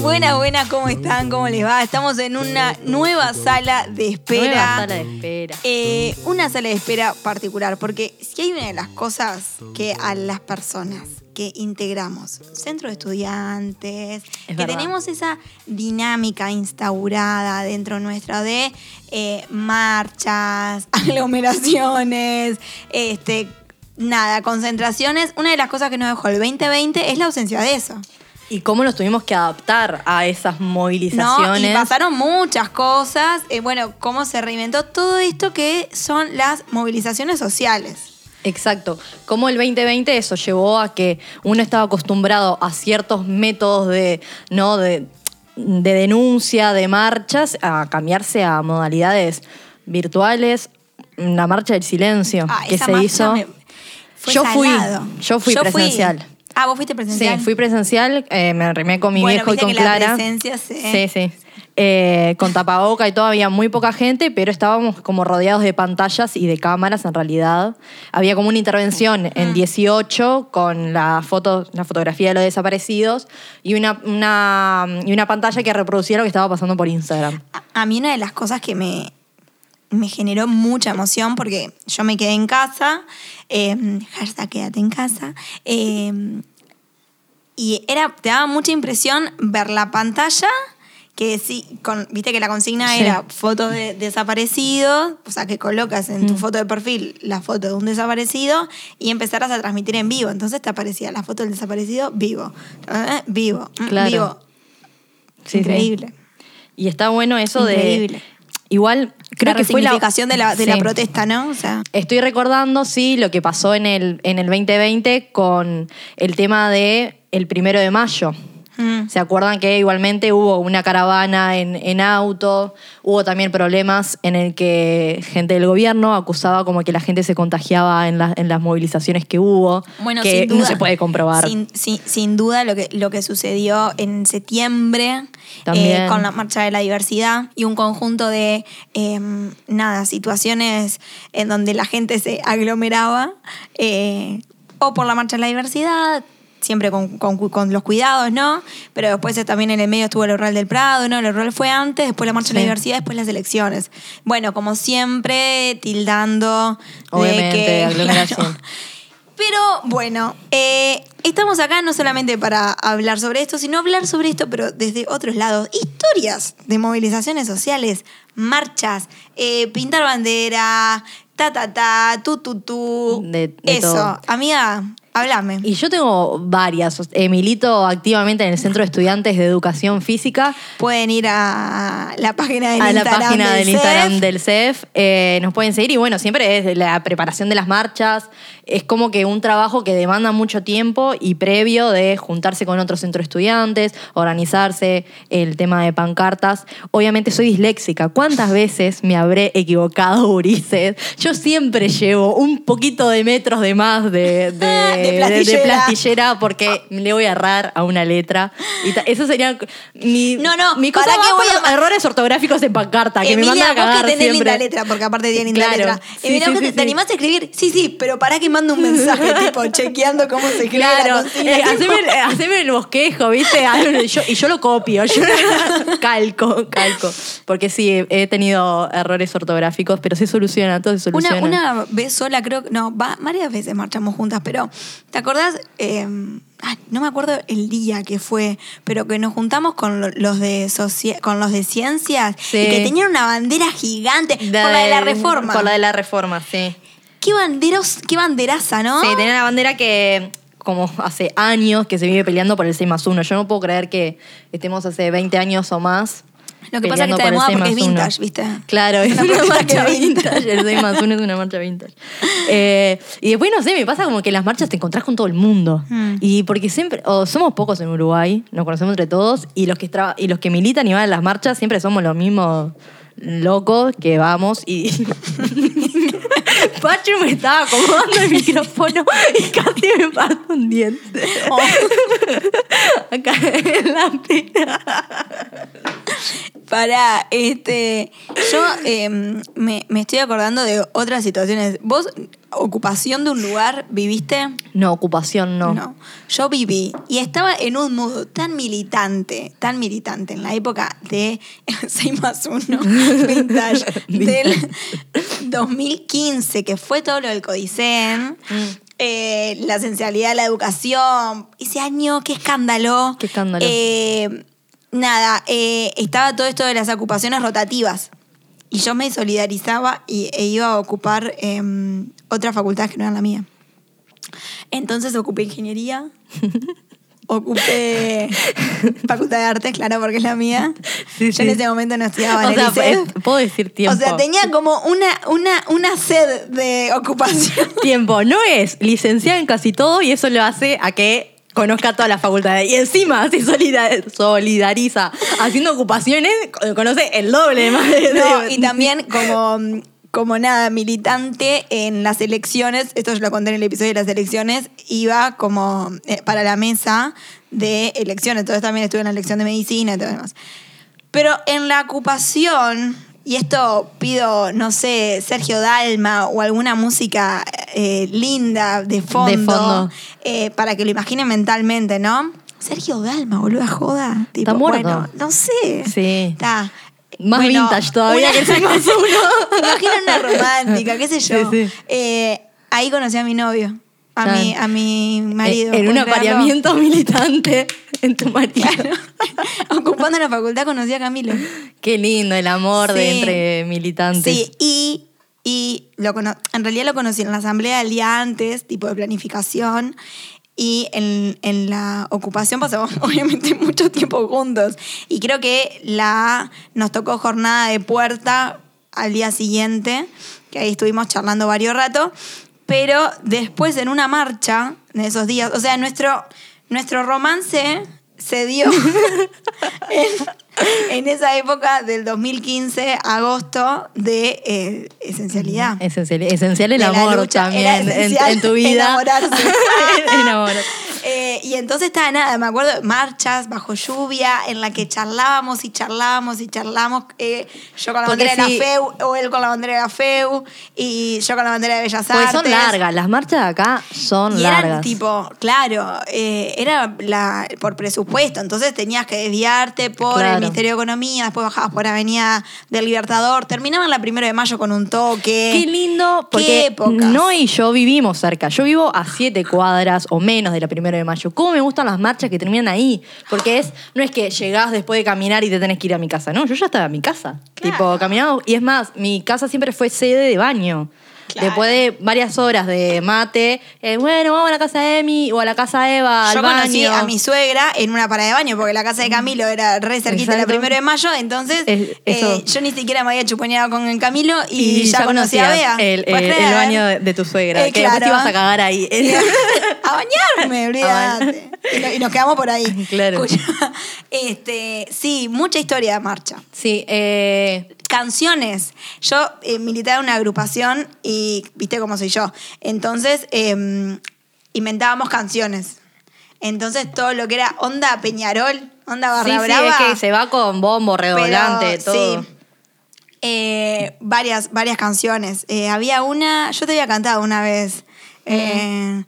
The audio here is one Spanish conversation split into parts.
Buenas, buenas, ¿cómo están? ¿Cómo les va? Estamos en una nueva sala de espera. Nueva sala de espera. Eh, una sala de espera particular, porque si hay una de las cosas que a las personas que integramos, centro de estudiantes, que verdad. tenemos esa dinámica instaurada dentro nuestra de eh, marchas, aglomeraciones, este, nada, concentraciones, una de las cosas que nos dejó el 2020 es la ausencia de eso. Y cómo nos tuvimos que adaptar a esas movilizaciones. ¿no? Y pasaron muchas cosas. Eh, bueno, cómo se reinventó todo esto que son las movilizaciones sociales. Exacto. Cómo el 2020 eso llevó a que uno estaba acostumbrado a ciertos métodos de, ¿no? de, de denuncia, de marchas, a cambiarse a modalidades virtuales. La marcha del silencio Ah, que se hizo. me- fue yo fui, yo fui presencial. Ah, vos fuiste presencial. Sí, fui presencial, eh, me arrimé con mi Bueno, viejo y con que la Clara. presencia se- Sí, sí. Eh, con tapaboca y todo, había muy poca gente, pero estábamos como rodeados de pantallas y de cámaras en realidad. Había como una intervención en 18 con la foto, la fotografía de los desaparecidos y una, una, y una pantalla que reproducía lo que estaba pasando por Instagram. A, a mí una de las cosas que me, me generó mucha emoción, porque yo me quedé en casa, eh, hashtag quédate en casa, eh, y era, te daba mucha impresión ver la pantalla, que sí, con, viste que la consigna Sí. era foto de desaparecido, o sea, que colocas en Mm. tu foto de perfil la foto de un desaparecido y empezaras a transmitir en vivo. Entonces te aparecía la foto del desaparecido vivo, eh, vivo, mm, Claro. vivo. Sí, sí. Increíble. Y está bueno eso Increíble. de... Igual, creo la que fue la... resignificación de la, de la protesta, ¿no? O sea, Estoy recordando, sí, lo que pasó en el, en el 2020 con el tema de el primero de mayo. Mm, ¿Se acuerdan que igualmente hubo una caravana en, en auto? Hubo también problemas en el que gente del gobierno acusaba como que la gente se contagiaba en, la- en las movilizaciones que hubo, bueno, que sin duda, no se puede comprobar. Sin, sin- sin duda lo que, lo que sucedió en septiembre eh, con la marcha de la diversidad y un conjunto de, eh, nada, situaciones en donde la gente se aglomeraba eh, o por la marcha de la diversidad, siempre con, con- con los cuidados, ¿no? Pero después también en el medio estuvo el Rural del Prado, ¿no? El Rural fue antes, después la marcha de la diversidad, después las elecciones. Bueno, como siempre, tildando Obviamente, de que... aglomeración. claro, pero bueno, eh, estamos acá no solamente para hablar sobre esto, sino hablar sobre esto, pero desde otros lados. Historias de movilizaciones sociales, marchas, eh, pintar bandera, ta ta ta, tu tu tu. De- de Eso, todo. amiga, háblame. Y yo tengo varias. Eh, milito activamente en el Centro de Estudiantes de Educación Física. Pueden ir a la página del a la Instagram página del del Instagram CEF. del CEF. eh, nos pueden seguir y bueno, siempre es la preparación de las marchas. Es como que un trabajo que demanda mucho tiempo y previo de juntarse con otros centros de estudiantes, organizarse, el tema de pancartas. Obviamente soy disléxica. ¿Cuántas veces me habré equivocado, Ulises? Yo siempre llevo un poquito de metros de más de, de, de de- de plastillera. plastillera porque le voy a errar a una letra. Y eso sería mi, No, no, mi cosa ¿para qué voy a- errores ortográficos en pancarta que Emilia, me mandan a vos cagar que tenés siempre. linda letra, porque aparte tiene linda Claro. letra. Sí, Emilia, sí, vos sí, te, te sí. animaste a escribir, sí, sí, pero para que mando un mensaje, tipo, chequeando cómo se escribe la Claro, consigna, eh, haceme, eh, haceme el bosquejo, ¿viste? Ah, y yo- y yo lo copio, yo calco, calco. Porque sí, he tenido errores ortográficos, pero se solucionan, todo se Una, soluciona. una vez sola, creo. No, va- varias veces marchamos juntas, pero. ¿Te acordás? Eh, ay, no me acuerdo el día que fue, pero que nos juntamos con lo- los de con los de ciencias Sí. y que tenían una bandera gigante por la de la reforma. Por la de la reforma, sí. Qué banderos, qué banderaza, ¿no? Sí, tenía una bandera que como hace años que se vive peleando por el 6 más 1. Yo no puedo creer que estemos hace 20 años o más. Lo que pasa es que está de moda 6 porque es más 1. vintage, ¿viste? Claro, es Una una, marcha vintage. vintage. El 6 más 1 es una marcha vintage. Eh, y después, no sé, me pasa como que en las marchas te encontrás con todo el mundo. Mm. Y porque siempre, o somos pocos en Uruguay, nos conocemos entre todos, y los que, traba- y los que militan y van a las marchas siempre somos los mismos locos que vamos y... Pacho me estaba acomodando el micrófono y casi me parto un diente. Oh. Acá en la pena. Para, este. Yo eh, me, me estoy acordando de otras situaciones. Vos, ocupación de un lugar, ¿viviste? No, ocupación no. No. Yo viví y estaba en un mood tan militante, tan militante en la época de 6 más 1 vintage del 2015, que fue todo lo del Codicen. eh, la esencialidad de la educación. Ese año, qué escándalo. Qué escándalo. Eh, nada, eh, estaba todo esto de las ocupaciones rotativas. Y yo me solidarizaba y, e iba a ocupar em, otra facultad que no era la mía. Entonces ocupé ingeniería, ocupé facultad de artes, claro, porque es la mía. Sí, yo en ese momento no estudiaba O en sea, el eh, puedo decir tiempo. O sea, tenía como una, una, una sed de ocupación. Tiempo, no es licenciada en casi todo y eso lo hace a que conozca todas las facultades. Y encima se solida- solidariza haciendo ocupaciones, conoce el doble más. de- No, y también como, como nada, militante en las elecciones, esto yo lo conté en el episodio de las elecciones, iba como eh, para la mesa de elecciones, entonces también estuve en la elección de medicina y todo lo demás. Pero en la ocupación, y esto pido, no sé, Sergio Dalma o alguna música eh, linda de fondo, fondo. eh, para que lo imaginen mentalmente, ¿no? Sergio Dalma, boluda, joda. Tipo, Está muerto. Bueno, no sé. Sí. Está. Más Bueno, vintage todavía una- que el más uno. Imagina una romántica, qué sé yo. Sí, sí. Eh, ahí conocí a mi novio, a, mi, a mi marido. En, un apareamiento militante en tu marido. Ocupando la facultad conocí a Camilo. Qué lindo el amor de entre militantes. Sí, y, y lo cono- en realidad lo conocí en la asamblea del día antes, tipo de planificación. Y en, en la ocupación pasamos obviamente mucho tiempo juntos. Y creo que la, nos tocó jornada de puerta al día siguiente, que ahí estuvimos charlando varios ratos. Pero después en una marcha de esos días, o sea, nuestro, nuestro romance se dio en, en esa época del 2015, agosto, de eh, esencialidad. Esencial, esencial el De amor lucha. también en, tu vida. enamorarse. Enamorarse. Eh, y entonces estaba nada, me acuerdo, marchas bajo lluvia en la que charlábamos y charlábamos y charlábamos. eh, yo con la Porque bandera de la FEU, o él con la bandera de la FEU, y yo con la bandera de Bellas Artes. son largas, las marchas de acá son Y eran largas. tipo, claro, eh, era la, por presupuesto, entonces tenías que desviarte por Claro. el Ministerio de Economía, después bajabas por Avenida del Libertador, terminaban la primera de mayo con un toque. Qué lindo, Qué porque épocas. no y yo vivimos cerca. Yo vivo a siete cuadras o menos de la primera de mayo. ¿Cómo me gustan las marchas que terminan ahí? Porque es, no es que llegás después de caminar y te tenés que ir a mi casa. No, yo ya estaba en mi casa. Claro. Tipo, caminando. Y es más, mi casa siempre fue sede de baño. Claro. Después de varias horas de mate, eh, bueno, vamos a la casa de Emi o a la casa de Eva, al Yo conocí baño. a mi suegra en una parada de baño, porque la casa de Camilo era re cerquita de la Exacto. primera de mayo, entonces Es- eh, yo ni siquiera me había chuponeado con el Camilo y, ya, conocí a Bea. el, baño de, de tu suegra. Eh, que después te claro. ibas a cagar ahí. a bañarme, olvídate. Y, no- y nos quedamos por ahí. Claro. Este, sí, mucha historia de marcha. sí, eh, Canciones. Yo militaba en una agrupación y viste cómo soy yo. Entonces eh, inventábamos canciones. Entonces todo lo que era onda Peñarol, onda Barra sí, es que se va con bombo, redolante, todo. sí. Eh, varias, varias canciones. Eh, había una, yo te había cantado una vez. eh,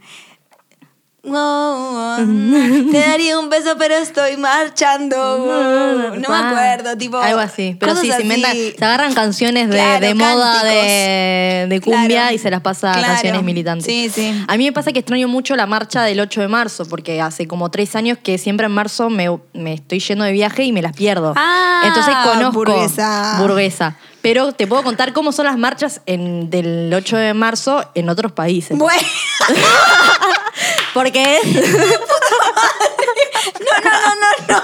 oh, oh, te daría un beso, pero estoy marchando. no me acuerdo, tipo. Algo así. Pero sí, cosas se inventan, así. se agarran canciones de, Claro, de moda de, de cumbia Claro. y se las pasa a canciones militantes. Sí, sí. A mí me pasa que extraño mucho la marcha del 8 de marzo, porque hace como tres años que siempre en marzo me, me estoy yendo de viaje y me las pierdo. Ah, Entonces conozco. burguesa. Burguesa. Pero te puedo contar cómo son las marchas en- del 8 de marzo en otros países. Bueno, Porque es. no, no, no, no, no.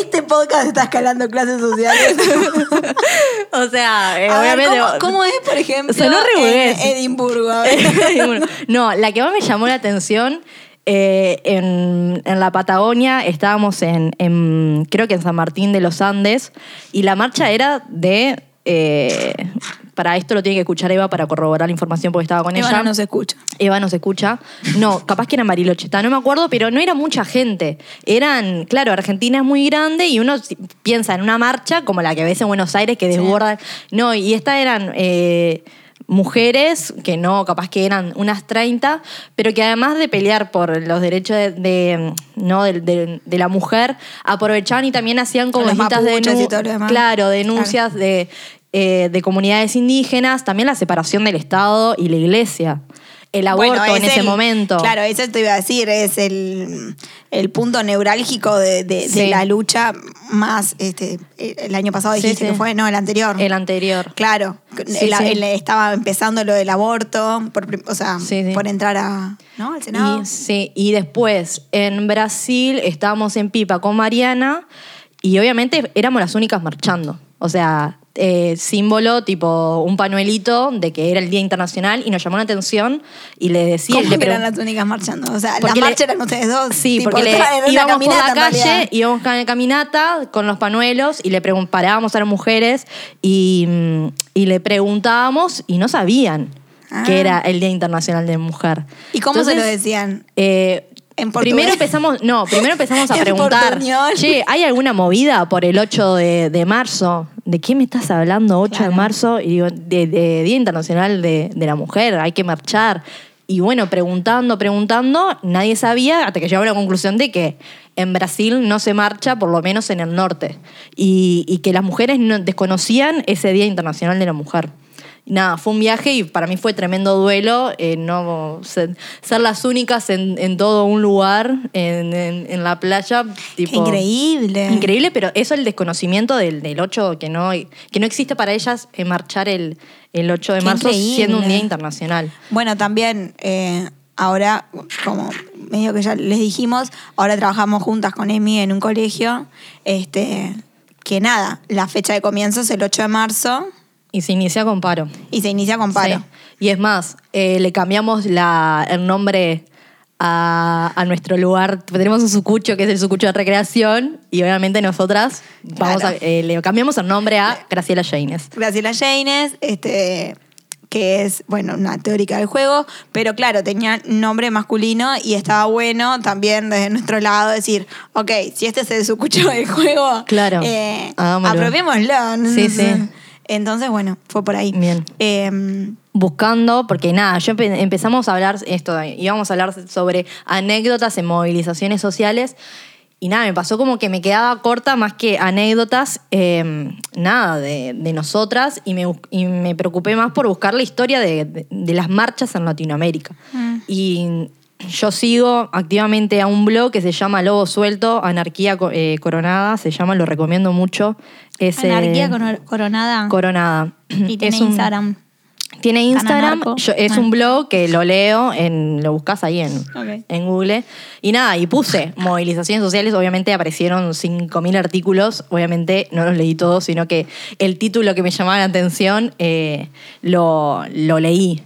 Este podcast está escalando clases sociales. o sea, eh, A ver, obviamente. ¿cómo, cómo es, por ejemplo, Sonó re en. Edimburgo? A ver. Bueno, no, la que más me llamó la atención, eh, en, en la Patagonia estábamos en, en, creo que en San Martín de los Andes, y la marcha era de... eh, para esto lo tiene que escuchar Eva para corroborar la información porque estaba con Eva ella. no nos escucha. Eva nos escucha. No, capaz que era en Bariloche, está, no me acuerdo, pero no era mucha gente. Eran, claro, Argentina es muy grande y uno piensa en una marcha como la que ves en Buenos Aires que desborda. No, y esta eran eh, mujeres, que no, capaz que eran unas 30, pero que además de pelear por los derechos de, de, ¿no? de, de- de la mujer, aprovechaban y también hacían como y denu- claro, denuncias de, eh, de comunidades indígenas, también la separación del Estado y la iglesia. El aborto Bueno, en es ese el- momento. Claro, eso te iba a decir, es el, el punto neurálgico de, de- la lucha más, este, el año pasado dijiste sí. que fue, no, el anterior. El anterior. Claro, el- el- estaba empezando lo del aborto, por, o sea, por entrar a, ¿no? al Senado. Y, sí, y después en Brasil estábamos en Pipa con Mariana y obviamente éramos las únicas marchando. O sea, eh, símbolo tipo un pañuelito de que era el Día Internacional y nos llamó la atención y le decía... ¿Cómo le que eran las únicas marchando? O sea, Porque le- marchas eran ustedes dos. Sí, tipo, porque le, íbamos por la calle, íbamos en caminata con los pañuelos y le parábamos a las mujeres y, mm, y le preguntábamos y no sabían Ah. que era el Día Internacional de la Mujer. ¿Y cómo se lo decían? eh, ¿En primero empezamos, no, primero empezamos a preguntar, che, ¿hay alguna movida por el 8 de, de marzo? ¿De qué me estás hablando 8 Claro. de marzo? Y digo, de, de Día Internacional de, de la Mujer, hay que marchar. Y bueno, preguntando, preguntando, nadie sabía hasta que llegamos a la conclusión de que en Brasil no se marcha, por lo menos en el norte, y, y que las mujeres no, desconocían ese Día Internacional de la Mujer. Nada, fue un viaje y para mí fue tremendo duelo eh, no ser, ser las únicas en, en todo un lugar, en, en- en la playa. Tipo, increíble. Increíble, pero eso el desconocimiento del, del 8, que no, que no existe para ellas eh, marchar el, el 8 de Qué marzo increíble. siendo un día internacional. Bueno, también eh, ahora, como medio que ya les dijimos, ahora trabajamos juntas con Emi en un colegio. Este, que nada, la fecha de comienzo es el 8 de marzo Y se inicia con paro. y se inicia con paro. Sí. Y es más, eh, le cambiamos la, el nombre a, a nuestro lugar. Tenemos un sucucho que es el sucucho de recreación y obviamente nosotras vamos Claro. a- eh, le cambiamos el nombre a Graciela Jaines. Graciela Janes, este, que es, bueno, una teórica del juego, pero claro, tenía nombre masculino y estaba bueno también desde nuestro lado decir, ok, si este es el sucucho del juego, Claro, eh, apropiémoslo. Sí, sí. Entonces, bueno, fue por ahí. Bien. Eh, buscando, porque nada, yo empe- empezamos a hablar esto, íbamos a hablar sobre anécdotas en movilizaciones sociales y nada, me pasó como que me quedaba corta más que anécdotas, eh, nada, de, de nosotras y me, y me preocupé más por buscar la historia de, de- de las marchas en Latinoamérica. Mm. Y yo sigo activamente a un blog que se llama Lobo Suelto, Anarquía eh, Coronada, se llama, lo recomiendo mucho. Es, Anarquía coro- coronada. Coronada. y tiene Es un- Instagram. tiene Instagram, yo- es un blog que lo leo, en, lo buscas ahí en, Google. Y nada, y puse movilizaciones sociales, obviamente aparecieron 5.000 artículos, obviamente no los leí todos, sino que el título que me llamaba la atención eh, lo, lo leí.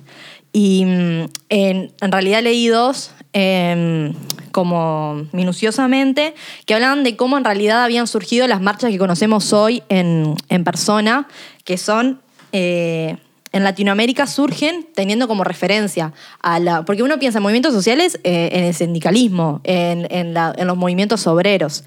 Y mm, en, en realidad leí dos, em, como minuciosamente, que hablaban de cómo en realidad habían surgido las marchas que conocemos hoy en, en persona, que son... eh, en Latinoamérica surgen teniendo como referencia a la. Porque uno piensa en movimientos sociales eh, en el sindicalismo, en, en los movimientos obreros.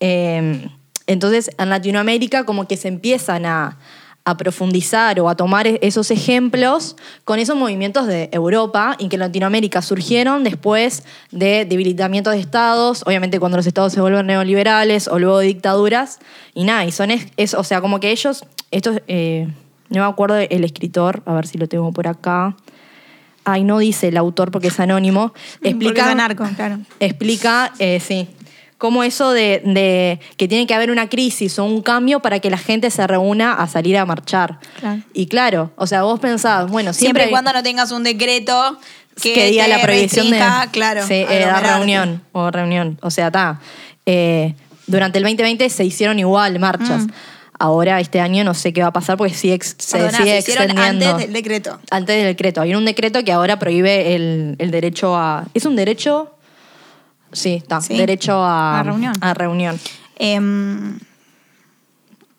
Eh, entonces, en Latinoamérica, como que se empiezan a, a profundizar o a tomar e- esos ejemplos con esos movimientos de Europa y que en Latinoamérica surgieron después de debilitamiento de estados, obviamente cuando los estados se vuelven neoliberales o luego de dictaduras, y nada, y son, es, es- o sea, como que ellos, estos, eh, no me acuerdo el escritor, a ver si lo tengo por acá. Ay, no dice el autor porque es anónimo. Porque Explica, claro. explica, eh, sí, cómo eso de, de que tiene que haber una crisis o un cambio para que la gente se reúna a salir a marchar. Claro. Y claro, o sea, vos pensás, bueno, Siempre siempre... y cuando no tengas un decreto que, que, diga la prohibición de claro, sí, eh, aglomerarte. reunión o reunión o sea está durante el 2020 se hicieron igual marchas Mm. ahora este año no sé qué va a pasar porque sigue se Perdona, sigue se hicieron extendiendo antes del decreto. antes del decreto hay un decreto que ahora prohíbe el, el derecho a es un derecho sí está Sí, derecho a a reunión. a reunión Em,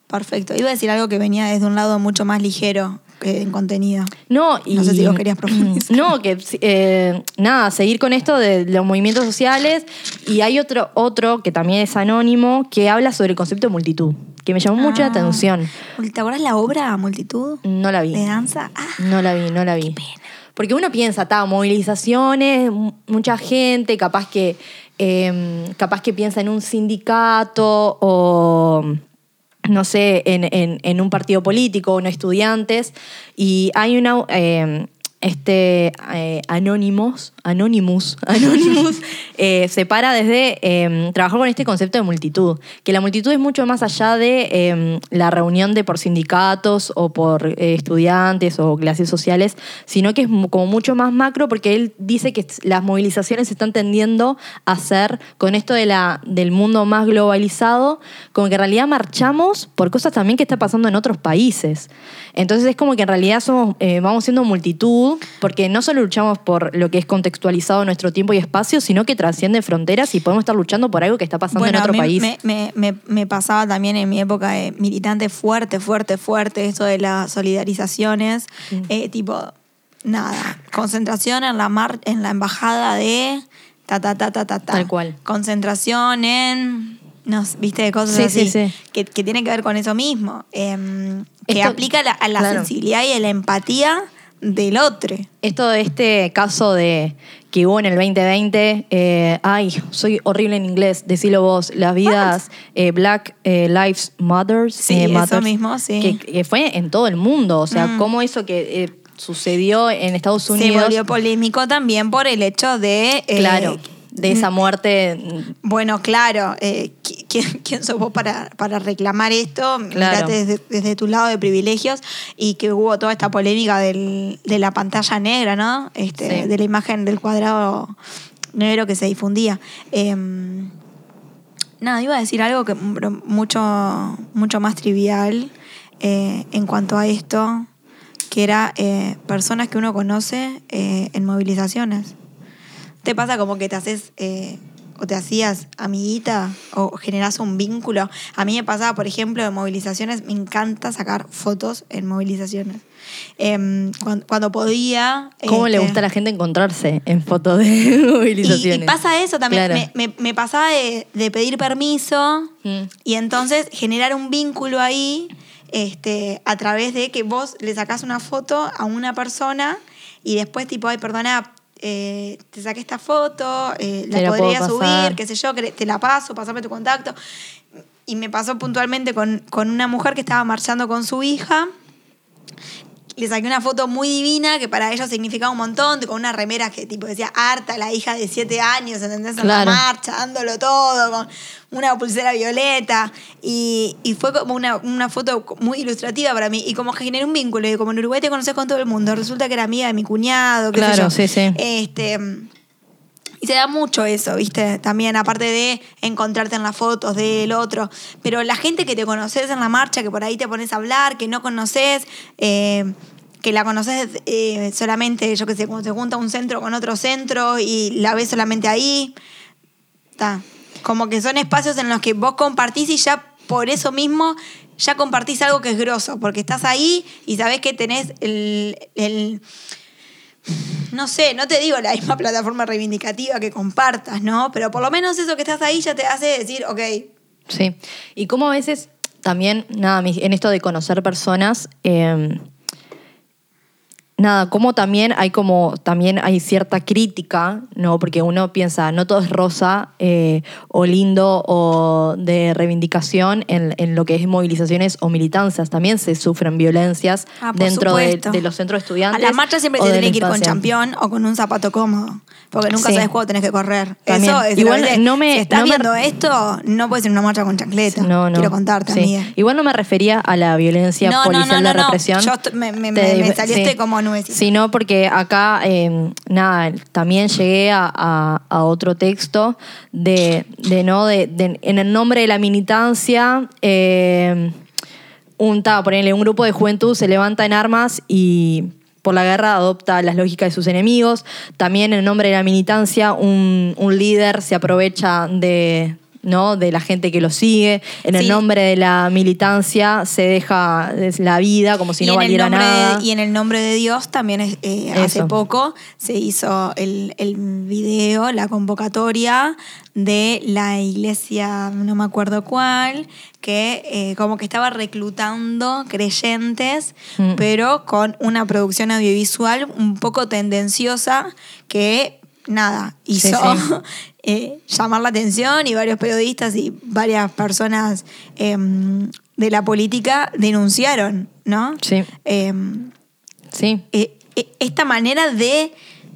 perfecto. Iba a decir algo que venía desde un lado mucho más ligero que en contenido. No, y, No sé si vos querías profundizar. No, que eh, nada, seguir con esto de los movimientos sociales. Y hay otro, otro que también es anónimo que habla sobre el concepto de multitud. que me llamó mucho la Ah. atención. ¿Te acuerdas la obra Multitud? No la vi. ¿De danza? Ah, No la vi, no la vi. Porque uno piensa, está, movilizaciones, mu- mucha gente, capaz que, eh, capaz que piensa en un sindicato o no sé, en, en- en un partido político o en estudiantes. Y hay una. eh, este eh, Anonymous, Anonymous, Anonymous, eh, se para desde eh, trabajar con este concepto de multitud, que la multitud es mucho más allá de eh, la reunión de por sindicatos o por eh, estudiantes o clases sociales, sino que es como mucho más macro porque él dice que las movilizaciones se están tendiendo a ser con esto de la, del mundo más globalizado, como que en realidad marchamos por cosas también que está pasando en otros países. Entonces es como que en realidad somos, eh, vamos siendo multitud, porque no solo luchamos por lo que es contextualizado en nuestro tiempo y espacio, sino que trasciende fronteras y podemos estar luchando por algo que está pasando en a otro mí país. Me, me- me- me pasaba también en mi época de militante fuerte, fuerte, fuerte, esto de las solidarizaciones, eh, tipo, nada, concentración en la, mar, en la embajada de ta, ta, ta, ta, ta, ta. Tal cual. Concentración en, no viste, cosas Sí, así, sí, sí. Que, que tienen que ver con eso mismo, em, que Esto- aplica la- a la claro. sensibilidad y a la empatía del otro. Esto de este caso de que hubo en el 2020, eh, ay, soy horrible en inglés, decilo vos, las vidas eh, Black eh, Lives Matters. Sí, eso mismo, sí. Que, que fue en todo el mundo, o sea, Mm. cómo eso que sucedió en Estados Se Unidos. volvió polémico también por el hecho de... claro, de esa muerte. Bueno, claro, eh, ¿qui- ¿quién, quién sos vos para, para reclamar esto? Claro. Mirate desde, desde tu lado de privilegios y que hubo toda esta polémica del- de la pantalla negra, ¿no? Este, Sí. De la imagen del cuadrado negro que se difundía. Eh, nada, iba a decir algo que mucho, mucho más trivial eh, en cuanto a esto, que era eh, personas que uno conoce eh, en movilizaciones. ¿Te pasa como que te haces eh, o te hacías amiguita o generás un vínculo? A mí me pasaba, por ejemplo, en movilizaciones, me encanta sacar fotos en movilizaciones. Em, cuan- cuando, podía... ¿Cómo le este, gusta a la gente encontrarse en fotos de y, movilizaciones? y pasa eso también. Claro. Me, me- me pasaba de, de pedir permiso Mm. y entonces generar un vínculo ahí este, a través de que vos le sacás una foto a una persona y después tipo, ay, perdona, eh, te saqué esta foto, eh, la la podría subir, qué sé yo, te la paso, pasame tu contacto. Y me pasó puntualmente con, con una mujer que estaba marchando con su hija le saqué una foto muy divina que para ellos significaba un montón, con una remera que tipo decía harta, la hija de siete años, ¿entendés? En Claro. la marcha, dándolo todo, con una pulsera violeta. Y, y fue como una, una foto muy ilustrativa para mí. Y como que generé un vínculo. Y como en Uruguay te conoces con todo el mundo, resulta que era amiga de mi cuñado, qué sé Claro, yo. sí, sí. Este. Y se da mucho eso, ¿viste? También, aparte de encontrarte en las fotos del otro. Pero la gente que te conoces en la marcha, que por ahí te pones a hablar, que no conoces, eh, que la conoces eh, solamente, yo qué sé, cuando se junta un centro con otro centro y la ves solamente ahí. Está. Como que son espacios en los que vos compartís y ya por eso mismo ya compartís algo que es grosso, porque estás ahí y sabés que tenés el- el no sé, no te digo la misma plataforma reivindicativa que compartas, ¿no? Pero por lo menos eso que estás ahí ya te hace decir, ok, Sí. Y como a veces también, nada, en esto de conocer personas, eh, nada, como también hay como, también hay cierta crítica, ¿no? Porque uno piensa, no todo es rosa eh, o lindo o de reivindicación en, en lo que es movilizaciones o militancias. También se sufren violencias Ah, dentro de, de los centros de a estudiantes. la marcha siempre del tiene que ir con champión o con un zapato cómodo, porque nunca Sí. sabes cuándo tenés que correr. También. Eso es Igual lo que- no me- si estás no me- viendo esto, no puedes ir una marcha con chancleta. No, no. Quiero contarte, Sí. amiga. Igual no me refería a la violencia policial de no. represión. Yo me- me- Te me- me saliste como Sino porque acá, eh, nada, también llegué a, otro texto de, no, de, en el nombre de la militancia, eh, un, un grupo de juventud se levanta en armas y por la guerra adopta las lógicas de sus enemigos. También en el nombre de la militancia, un líder se aprovecha de, ¿no? De la gente que lo sigue. En el nombre de la militancia se deja la vida como si Y no valiera de- nada. y en el nombre de Dios también es, eh, hace poco se hizo el, el video, la convocatoria de la iglesia, no me acuerdo cuál, que eh, como que estaba reclutando creyentes, Mm. pero con una producción audiovisual un poco tendenciosa que nada, hizo sí. eh, llamar la atención y varios periodistas y varias personas em, de la política denunciaron, ¿no? Sí. Em, Sí, eh, eh, esta manera de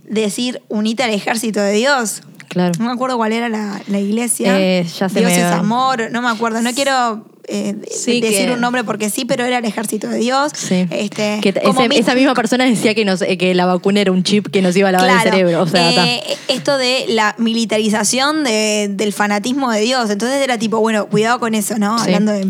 decir unite al ejército de Dios. claro. No me acuerdo cuál era la, la iglesia. Eh, ya se Dios me es amor, no me acuerdo. No quiero eh, Sí, decir que- un nombre porque sí, pero era el ejército de Dios. Sí. Este, Que t- como ese- mi- esa misma persona decía que, nos, eh, que la vacuna era un chip que nos iba a lavar Claro, el cerebro. O sea, ta. eh, esto de la militarización de- del fanatismo de Dios. Entonces era tipo, bueno, cuidado con eso, ¿no? Sí. Hablando de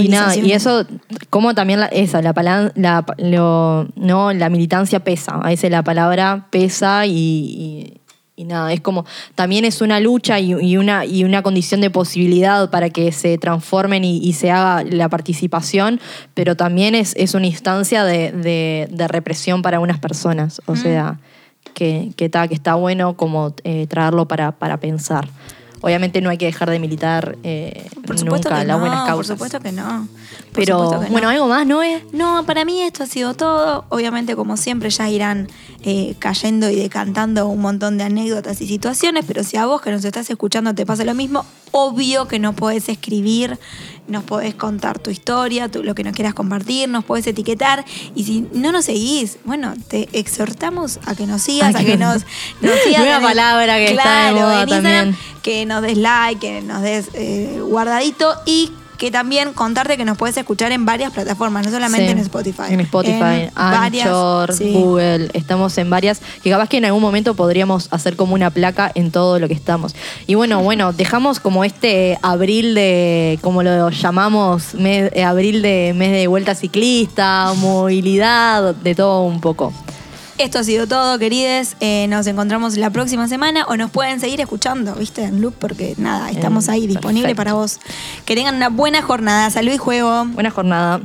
Y nada, y eso, como también la, esa, la, pala- la, lo- no, la militancia pesa. A veces la palabra pesa y, y- y nada, es como, también es una lucha y, y una, y una condición de posibilidad para que se transformen y, y se haga la participación, pero también es, es una instancia de, de- de represión para unas personas. O sea, que, que, ta- que está bueno como eh, traerlo para, para pensar. Obviamente no hay que dejar de militar eh, Por supuesto nunca que las no, buenas por causas. supuesto que no. Por Pero supuesto que no. bueno, algo más, ¿no es? No, para mí esto ha sido todo. Obviamente, como siempre, ya irán eh, cayendo y decantando un montón de anécdotas y situaciones, pero si a vos que nos estás escuchando te pasa lo mismo, obvio que nos podés escribir, nos podés contar tu historia, tu- lo que nos quieras compartir, nos podés etiquetar. Y si no nos seguís, bueno, te exhortamos a que nos sigas, A a que- que nos, nos sigas. Nueva palabra que está de Claro, moda en Instagram, también. Que nos des like, que nos des eh, guardadito y que también contarte que nos puedes escuchar en varias plataformas, no solamente Sí, en Spotify. En Spotify, En varias, Anchor, sí. Google, estamos en varias, que capaz que en algún momento podríamos hacer como una placa en todo lo que estamos. Y bueno, bueno, dejamos como este abril de, como lo llamamos, mes- eh, abril de mes de vuelta ciclista, movilidad, de todo un poco. Esto ha sido todo, querides. Eh, nos encontramos la próxima semana o nos pueden seguir escuchando, ¿viste? En loop, porque nada, estamos ahí disponibles perfecto. para vos. Que tengan una buena jornada. Salud y juego. Buena jornada.